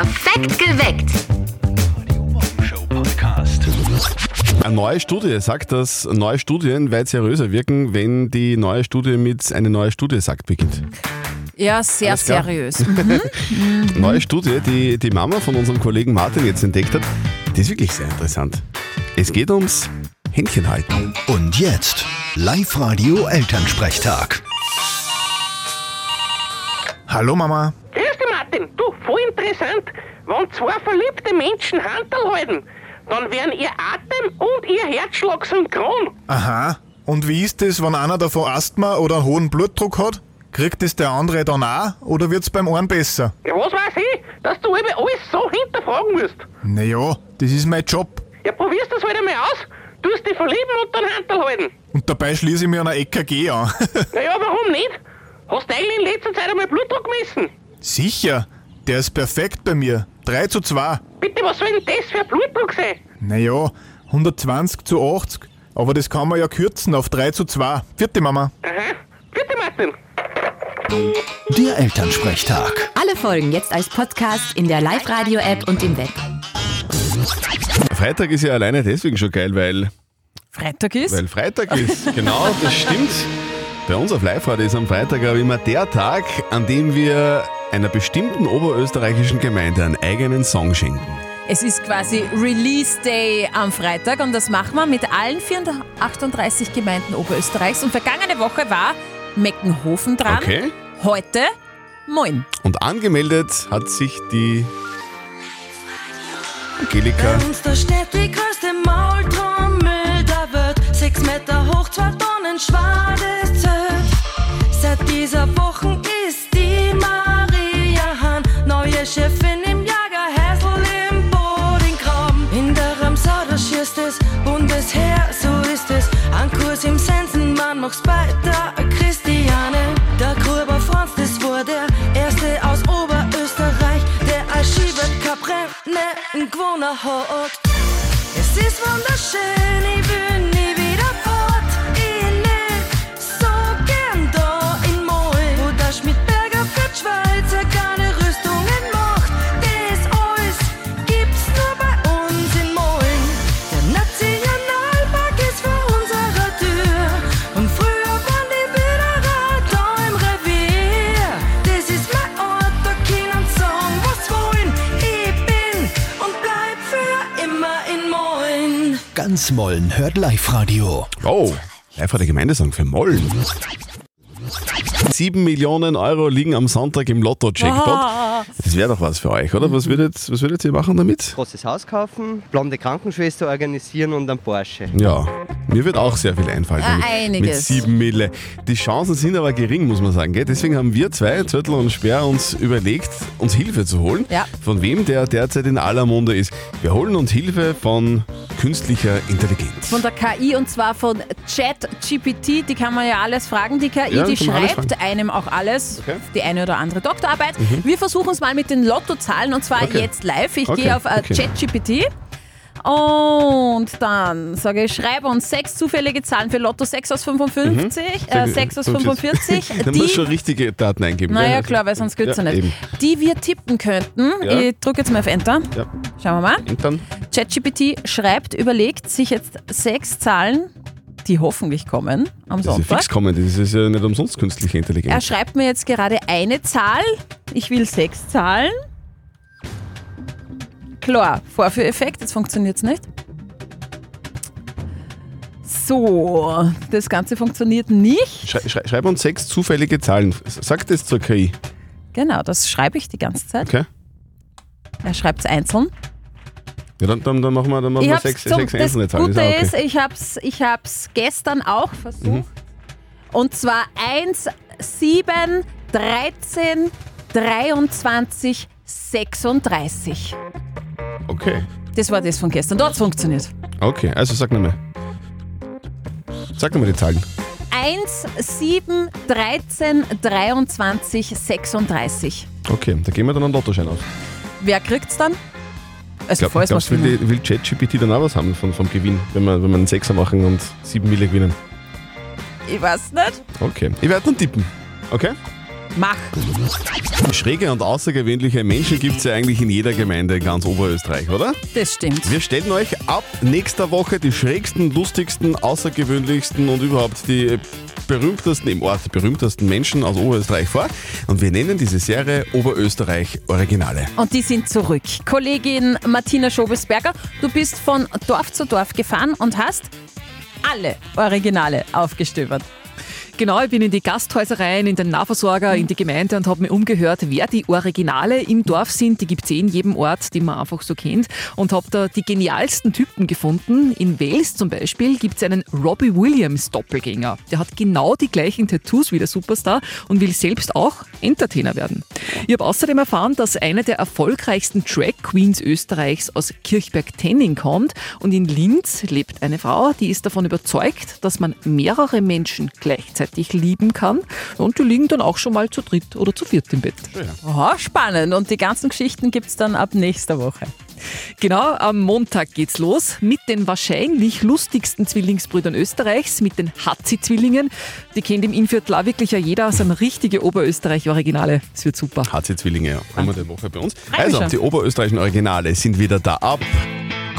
Perfekt geweckt. Eine neue Studie sagt, dass neue Studien weit seriöser wirken, wenn die neue Studie mit eine neue Studie sagt beginnt. Ja, sehr seriös. Mhm. Neue Studie, die die Mama von unserem Kollegen Martin jetzt entdeckt hat, die ist wirklich sehr interessant. Es geht ums Händchenhalten. Und jetzt Live-Radio Elternsprechtag. Hallo Mama. Grüß dich, Martin. Du, voll interessant. Wenn zwei verliebte Menschen Handel halten, dann werden ihr Atem und ihr Herzschlag synchron. Aha. Und wie ist es, wenn einer davon Asthma oder einen hohen Blutdruck hat? Kriegt es der andere dann auch oder wird's beim einen besser? Ja, was weiß ich, dass du eben alles so hinterfragen musst. Naja, das ist mein Job. Ja, probierst das halt einmal aus. Du hast dich verlieben und dann Handel halten. Und dabei schließe ich mir einer EKG an. Naja, warum nicht? Hast du eigentlich in letzter Zeit einmal Blutdruck gemessen? Sicher. Der ist perfekt bei mir. 3 zu 2. Bitte, was soll denn das für ein Blutdruck sein? Naja, 120 zu 80. Aber das kann man ja kürzen auf 3 zu 2. Vierte Mama. Aha. Bitte, Martin. Der Elternsprechtag. Alle Folgen jetzt als Podcast in der Live-Radio-App und im Web. Freitag ist ja alleine deswegen schon geil, weil, Freitag ist. weil Freitag ist. Genau, das stimmt. Bei uns auf Live-Radio ist am Freitag aber immer der Tag, an dem wir einer bestimmten oberösterreichischen Gemeinde einen eigenen Song schenken. Es ist quasi Release Day am Freitag und das machen wir mit allen 438 Gemeinden Oberösterreichs. Und vergangene Woche war Meckenhofen dran. Okay. Heute Moin. Und angemeldet hat sich die Angelika. uns da steht die größte Maultrommel der Welt. Sechs Meter hoch, zwei Tonnen schwares Zelt. Seit dieser Woche Gewonnen hat. Es ist wunderschön, Ganz Mollen hört Live-Radio. Oh, live der Gemeindesong für Mollen. 7 Millionen Euro liegen am Sonntag im Lotto-Jackpot. Ah. Das wäre doch was für euch, oder? Was würdet, was würdet ihr machen damit? großes Haus kaufen, blonde Krankenschwester organisieren und einen Porsche. Ja, mir wird auch sehr viel einfallen. Ja, mit- einiges. Mit 7 Mille. Die Chancen sind aber gering, muss man sagen. Gell? Deswegen haben wir zwei, Zürtel und Sperr, uns überlegt, uns Hilfe zu holen. Ja. Von wem der derzeit in aller Munde ist. Wir holen uns Hilfe von künstlicher Intelligenz. Von der KI und zwar von ChatGPT. Die kann man ja alles fragen. Die KI, Ja, die schreibt einem auch alles, Okay. Mhm. die eine oder andere Doktorarbeit. Wir versuchen es mal mit den Lottozahlen und zwar Okay. jetzt live. Ich Okay, gehe auf äh, okay. ChatGPT. Und dann sage ich, schreibe uns sechs zufällige Zahlen für Lotto 6 aus 55, äh, 6 aus 45. da muss schon richtige Daten eingeben. Naja, gell? klar, weil sonst geht's ja, Ja, nicht. eben. Die wir tippen könnten. Ja. Ich drücke jetzt mal auf Enter. Ja. Schauen wir mal. Und dann? ChatGPT schreibt, überlegt sich jetzt sechs Zahlen, die hoffentlich kommen am Das ist ja Sonntag. fix kommen, das ist ja nicht umsonst künstliche Er Intelligenz. schreibt mir jetzt gerade eine Zahl. Ich will sechs Zahlen. Klar, Vorführeffekt, jetzt funktioniert es nicht. So, das Ganze funktioniert nicht. Schrei, schrei, schreib uns sechs zufällige Zahlen. Sag das zur KI. Genau, das schreibe ich die ganze Zeit. Okay? Er schreibt es einzeln. Ja, dann, dann, dann machen wir, dann machen Ich wir sechs, zum, sechs das einzelne Zahlen. Gute auch okay. ist, ich habe es ich hab's gestern auch versucht. Mhm. Und zwar 1, 7, 13, 23, 36. Okay. Das war das von gestern. Dort funktioniert. Okay, also sag nochmal. Sag nochmal die Zahlen. 1, 7, 13, 23, 36. Okay, da gehen wir dann einen Lottoschein aus. Wer kriegt's dann? Also Glaub, falls glaubst will, will ChatGPT dann auch was haben vom, vom Gewinn, wenn wir, wenn wir einen Sechser machen und sieben Mille gewinnen? Ich weiß nicht. Okay. Ich werde dann tippen. Okay? Mach. Schräge und außergewöhnliche Menschen gibt es ja eigentlich in jeder Gemeinde in ganz Oberösterreich, oder? Das stimmt. Wir stellen euch ab nächster Woche die schrägsten, lustigsten, außergewöhnlichsten und überhaupt die berühmtesten im Ort, berühmtesten Menschen aus Oberösterreich vor. Und wir nennen diese Serie Oberösterreich Originale. Und die sind zurück. Kollegin Martina Schobesberger, du bist von Dorf zu Dorf gefahren und hast alle Originale aufgestöbert. Genau, ich bin in die Gasthäusereien, in den Nahversorger, in die Gemeinde und habe mir umgehört, wer die Originale im Dorf sind. Die gibt es eh in jedem Ort, die man einfach so kennt. Und habe da die genialsten Typen gefunden. In Wales zum Beispiel gibt es einen Robbie Williams Doppelgänger. Der hat genau die gleichen Tattoos wie der Superstar und will selbst auch Entertainer werden. Ich habe außerdem erfahren, dass eine der erfolgreichsten Drag Queens Österreichs aus Kirchberg-Tenning kommt. Und in Linz lebt eine Frau, die ist davon überzeugt, dass man mehrere Menschen gleichzeitig lieben kann. Und die liegen dann auch schon mal zu dritt oder zu viert im Bett. Aha, spannend. Und die ganzen Geschichten gibt es dann ab nächster Woche. Genau, am Montag geht's los mit den wahrscheinlich lustigsten Zwillingsbrüdern Österreichs, mit den Hatzi-Zwillingen. Die kennt im Innviertel auch wirklich ja jeder, sind richtige Oberösterreich-Originale. Es wird super. HC-Zwillinge, ja. Kommende Woche bei uns. Also, die oberösterreichischen Originale sind wieder da ab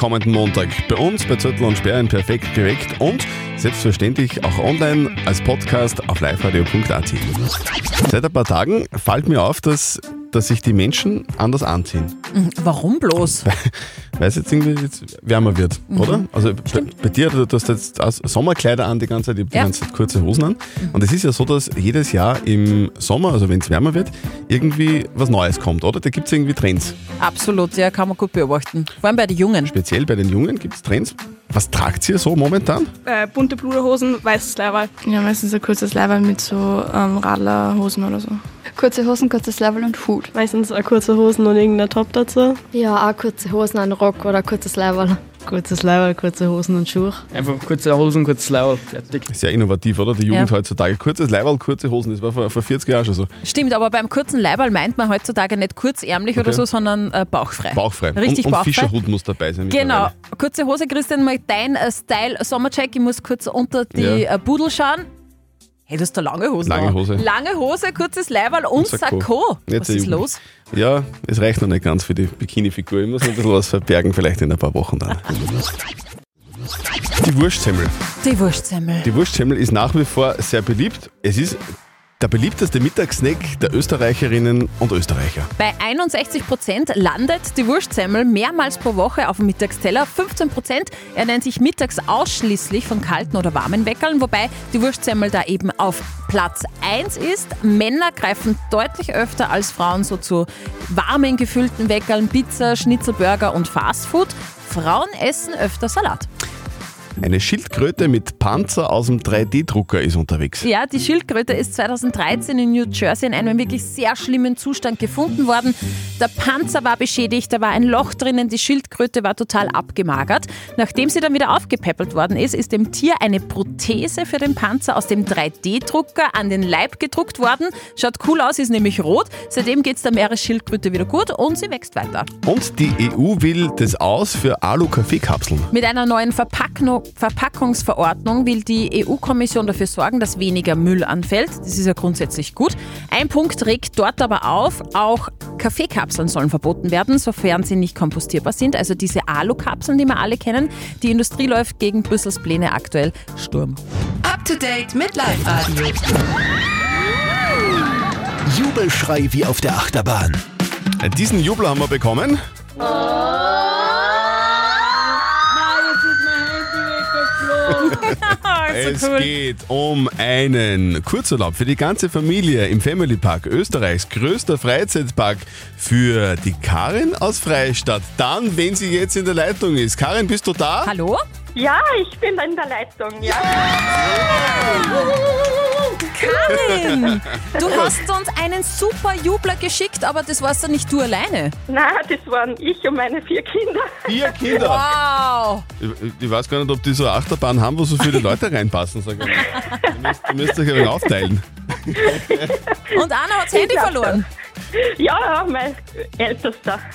kommenden Montag bei uns bei Zettel und Sperren perfekt geweckt und selbstverständlich auch online als Podcast auf liveradio.at. Seit ein paar Tagen fällt mir auf, dass, dass sich die Menschen anders anziehen, Warum bloß? weil es jetzt irgendwie jetzt wärmer wird, oder? Also bei, bei dir, du hast jetzt Sommerkleider an die ganze Zeit, ich habe Ja. die ganze Zeit kurze Hosen an. Und es ist ja so, dass jedes Jahr im Sommer, also wenn es wärmer wird, irgendwie was Neues kommt, oder? Da gibt es irgendwie Trends. Absolut, ja, kann man gut beobachten. Vor allem bei den Jungen. Speziell bei den Jungen gibt es Trends. Was tragt ihr so momentan? äh, bunte Bluderhosen, weißes Leiberl. Ja, meistens ein kurzes Leiberl mit so ähm, Radlerhosen oder so. Kurze Hosen, kurzes Level und Hut. Meistens auch kurze Hosen und irgendein Top dazu. Ja, auch kurze Hosen, ein Rock oder kurzes Level. Kurzes Leiberl, kurze Hosen und Schuhe. Einfach kurze Hosen, kurzes Leiberl, fertig. Sehr innovativ, oder? Die Jugend Ja. heutzutage. Kurzes Leiberl, kurze Hosen, das war vor, vor 40 Jahren schon so. Stimmt, aber beim kurzen Leiberl meint man heutzutage nicht kurzärmlich oder Okay. so, sondern äh, bauchfrei. Bauchfrei. Richtig und, und bauchfrei. Fischerhut muss dabei sein. Genau. Kurze Hose, Christian, mal dein äh, Style Sommercheck. Ich muss kurz unter die Ja. äh, Pudel schauen. Hey, du hast da lange Hosen Lange an. Hose. Lange Hose, kurzes Leiberl und, Sakko. Jetzt Was ist los? Ja, es reicht noch nicht ganz für die Bikini-Figur. Ich muss ein bisschen was verbergen, vielleicht in ein paar Wochen dann. Die Wurstsemmel. Die Wurstsemmel. Die Wurstsemmel ist nach wie vor sehr beliebt. Es ist der beliebteste Mittagssnack der Österreicherinnen und Österreicher. Bei 61 Prozent landet die Wurstsemmel mehrmals pro Woche auf dem Mittagsteller. 15 Prozent ernähren sich mittags ausschließlich von kalten oder warmen Weckerln, wobei die Wurstsemmel da eben auf Platz 1 ist. Männer greifen deutlich öfter als Frauen so zu warmen gefüllten Weckerln, Pizza, Schnitzelburger und Fastfood. Frauen essen öfter Salat. Eine Schildkröte mit Panzer aus dem 3D-Drucker ist unterwegs. Ja, die Schildkröte ist 2013 in New Jersey in einem wirklich sehr schlimmen Zustand gefunden worden. Der Panzer war beschädigt, da war ein Loch drinnen, die Schildkröte war total abgemagert. Nachdem sie dann wieder aufgepäppelt worden ist, ist dem Tier eine Prothese für den Panzer aus dem 3D-Drucker an den Leib gedruckt worden. Schaut cool aus, ist nämlich rot. Seitdem geht es der Meeresschildkröte wieder gut und sie wächst weiter. Und die EU will das aus für Alu-Kaffeekapseln. Mit einer neuen Verpackno- Verpackungsverordnung will die EU-Kommission dafür sorgen, dass weniger Müll anfällt. Das ist ja grundsätzlich gut. Ein Punkt regt dort aber auf, auch Kaffeekapseln sollen verboten werden, sofern sie nicht kompostierbar sind. Also diese Alu-Kapseln, die wir alle kennen. Die Industrie läuft gegen Brüssels Pläne aktuell Sturm. Up to date mit Live Radio. Jubelschrei wie auf der Achterbahn. Diesen Jubel haben wir bekommen. Es geht um einen Kurzurlaub für die ganze Familie im Family Park, Österreichs größter Freizeitpark für die Karin aus Freistadt. Dann, wenn sie jetzt in der Leitung ist. Karin, bist du da? Hallo? Ja, ich bin in der Leitung, ja. Karin, du hast uns einen super Jubler geschickt, aber das warst doch nicht du alleine. Nein, das waren ich und meine vier Kinder. Vier Kinder. Wow! Ich, ich weiß gar nicht, ob die so eine Achterbahn haben, wo so viele Leute reinpassen. Sag ich mal. Ihr müsst, ihr müsst euch wenig aufteilen. Und Anna hat das Handy verloren. Ja, ja, mein Ältester.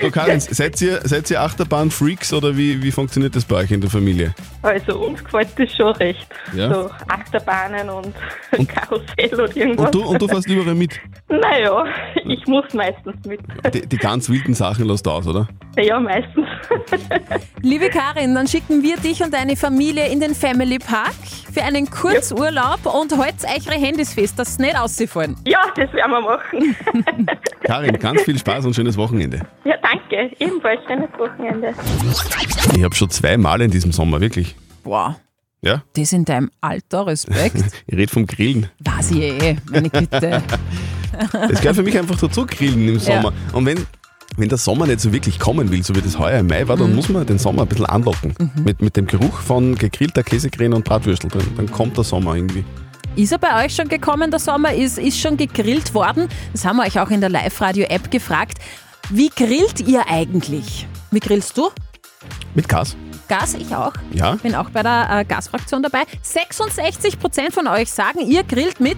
So, Karin, seid ihr, seid ihr Achterbahn-Freaks oder wie, wie funktioniert das bei euch in der Familie? Also uns gefällt das schon recht. Ja? So Achterbahnen und, Karussell und irgendwas. Und du, und du fährst überall mit? Naja, ich muss meistens mit. Die, die ganz wilden Sachen lässt du aus, oder? Ja, meistens. Liebe Karin, dann schicken wir dich und deine Familie in den Family Park für einen Kurzurlaub und haltet eure Handys fest, dass sie nicht ausfallen. Ja, das werden wir machen. Karin, ganz viel Spaß und schönes Wochenende. Ja, danke. Ebenfalls schönes Wochenende. Ich habe schon zweimal in diesem Sommer, wirklich. Boah, Ja? das in deinem Alter, Respekt. Ich rede vom Grillen. Weiß ich eh, meine Güte. Das gehört für mich einfach dazu, Grillen im Sommer. Und wenn, wenn der Sommer nicht so wirklich kommen will, so wie das heuer im Mai war, dann Mhm. muss man den Sommer ein bisschen anlocken. Mit, mit dem Geruch von gegrillter Käsecreme und Bratwürstel drin. Dann kommt der Sommer irgendwie. Ist er bei euch schon gekommen, der Sommer? Ist, ist schon gegrillt worden? Das haben wir euch auch in der Live-Radio-App gefragt. Wie grillt ihr eigentlich? Wie grillst du? Mit Gas. Gas, ich auch. Ja. Bin auch bei der äh, Gasfraktion dabei. 66% von euch sagen, ihr grillt mit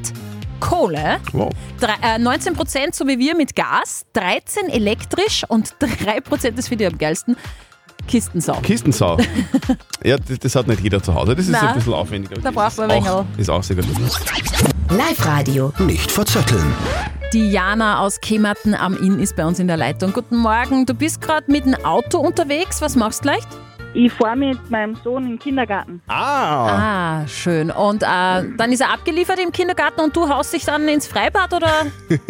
Kohle. Wow. Drei, äh, 19% so wie wir mit Gas, 13 elektrisch und 3% das finde ich am geilsten. Kistensau. Kistensau. ja, das, das hat nicht jeder zu Hause. Das ist Nein. ein bisschen aufwendiger. Da braucht man ein auch, ist auch sehr gut. Live-Radio. Nicht verzetteln. Die Jana aus Kematen am Inn ist bei uns in der Leitung. Guten Morgen, du bist gerade mit dem Auto unterwegs. Was machst du gleich? Ich fahre mit meinem Sohn in den Kindergarten. Ah! Ah, schön. Und äh, dann ist er abgeliefert im Kindergarten und du haust dich dann ins Freibad oder?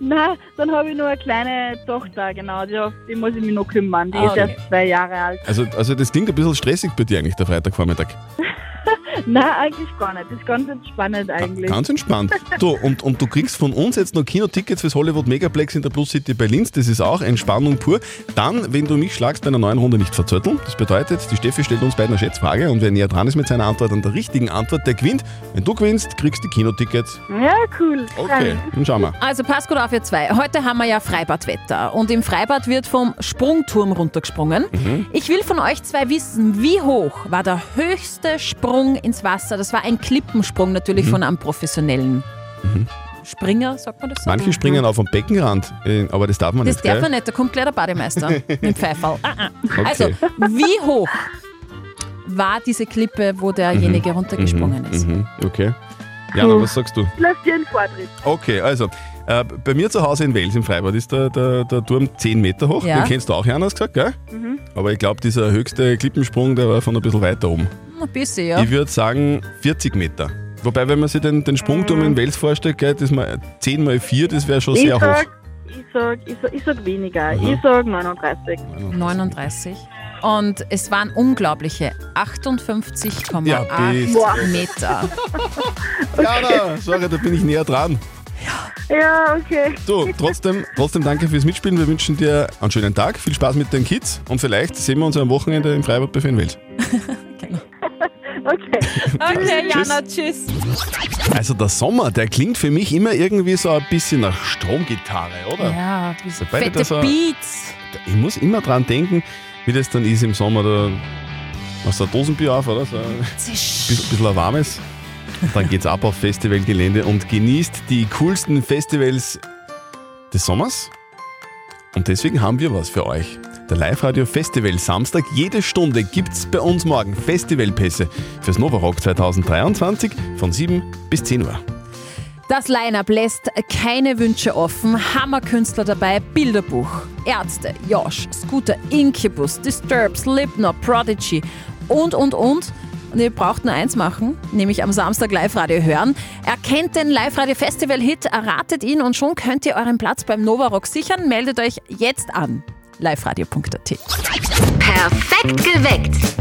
Nein, dann habe ich noch eine kleine Tochter, genau. Die, auf die muss ich mich noch kümmern. Die Ah, ist okay. erst zwei Jahre alt. Also, also das klingt ein bisschen stressig bei dir eigentlich, der Freitagvormittag. Nein, eigentlich gar nicht. Das ist ganz entspannend eigentlich. Ganz entspannt. Du, und, und du kriegst von uns jetzt noch Kinotickets fürs Hollywood Megaplex in der Plus City bei Linz. Das ist auch Entspannung pur. Dann, wenn du mich schlagst, bei einer neuen Runde nicht verzötteln. Das bedeutet, die Steffi stellt uns beiden eine Schätzfrage und wer näher dran ist mit seiner Antwort an der richtigen Antwort, der gewinnt. Wenn du gewinnst, kriegst du die Kinotickets. Ja, cool. Okay, dann schauen wir. Also passt gut auf, ihr zwei. Heute haben wir ja Freibadwetter und im Freibad wird vom Sprungturm runtergesprungen. Mhm. Ich will von euch zwei wissen, wie hoch war der höchste Sprung ins Wasser? Das war ein Klippensprung natürlich Mhm. von einem professionellen Springer, sagt man das so? Manche springen auf am Beckenrand, äh, aber das darf man Das nicht. darf gell? man nicht, da kommt gleich der Bademeister mit dem Pfeifall. Ah, ah. Okay. Also, wie hoch war diese Klippe, wo derjenige runtergesprungen ist? Mhm, okay. Jana, was sagst du? Lass dir einen Vortritt. Okay, also äh, bei mir zu Hause in Wels im Freibad ist der, der, der Turm 10 Meter hoch. Ja. Den kennst du auch, Jana, hast gesagt, gell? Mhm. Aber ich glaube, dieser höchste Klippensprung, der war von ein bisschen weiter oben. Ein bisschen, ja. Ich würde sagen 40 Meter. Wobei, wenn man sich den, den Sprungturm in Wels vorstellt, gell, das mal 10 mal 4, das wäre schon Ich sehr hoch. sag, ich sag, ich sag, ich sag weniger. Ich sag 39. 39. Und es waren unglaubliche 58,8 Ja. Meter. Jana, sorry, da bin ich näher dran. Ja, okay. So, trotzdem, trotzdem danke fürs Mitspielen. Wir wünschen dir einen schönen Tag, viel Spaß mit den Kids und vielleicht sehen wir uns am Wochenende im Freibad bei Fenwels. Okay. Okay, Jana, tschüss. Also der Sommer, der klingt für mich immer irgendwie so ein bisschen nach Stromgitarre, oder? Ja, diese Sobald fette das so- Beats. Ich muss immer dran denken, wie das dann ist im Sommer. Da machst du ein Dosenbier auf, oder? So ein bisschen, bisschen ein warmes. Und dann geht's ab auf Festivalgelände und genießt die coolsten Festivals des Sommers. Und deswegen haben wir was für euch. Der Live-Radio Festival Samstag. Jede Stunde gibt's bei uns morgen Festivalpässe fürs Nova Rock 2023 von 7 bis 10 Uhr. Das Line-Up lässt keine Wünsche offen. Hammerkünstler dabei, Bilderbuch, Ärzte, Josh, Scooter, Incubus, Disturbed, Slipknot, Prodigy und, und, und. Und ihr braucht nur eins machen, nämlich am Samstag Live-Radio hören. Erkennt den Live-Radio-Festival-Hit, erratet ihn und schon könnt ihr euren Platz beim Nova Rock sichern. Meldet euch jetzt an liveradio.at. Perfekt geweckt.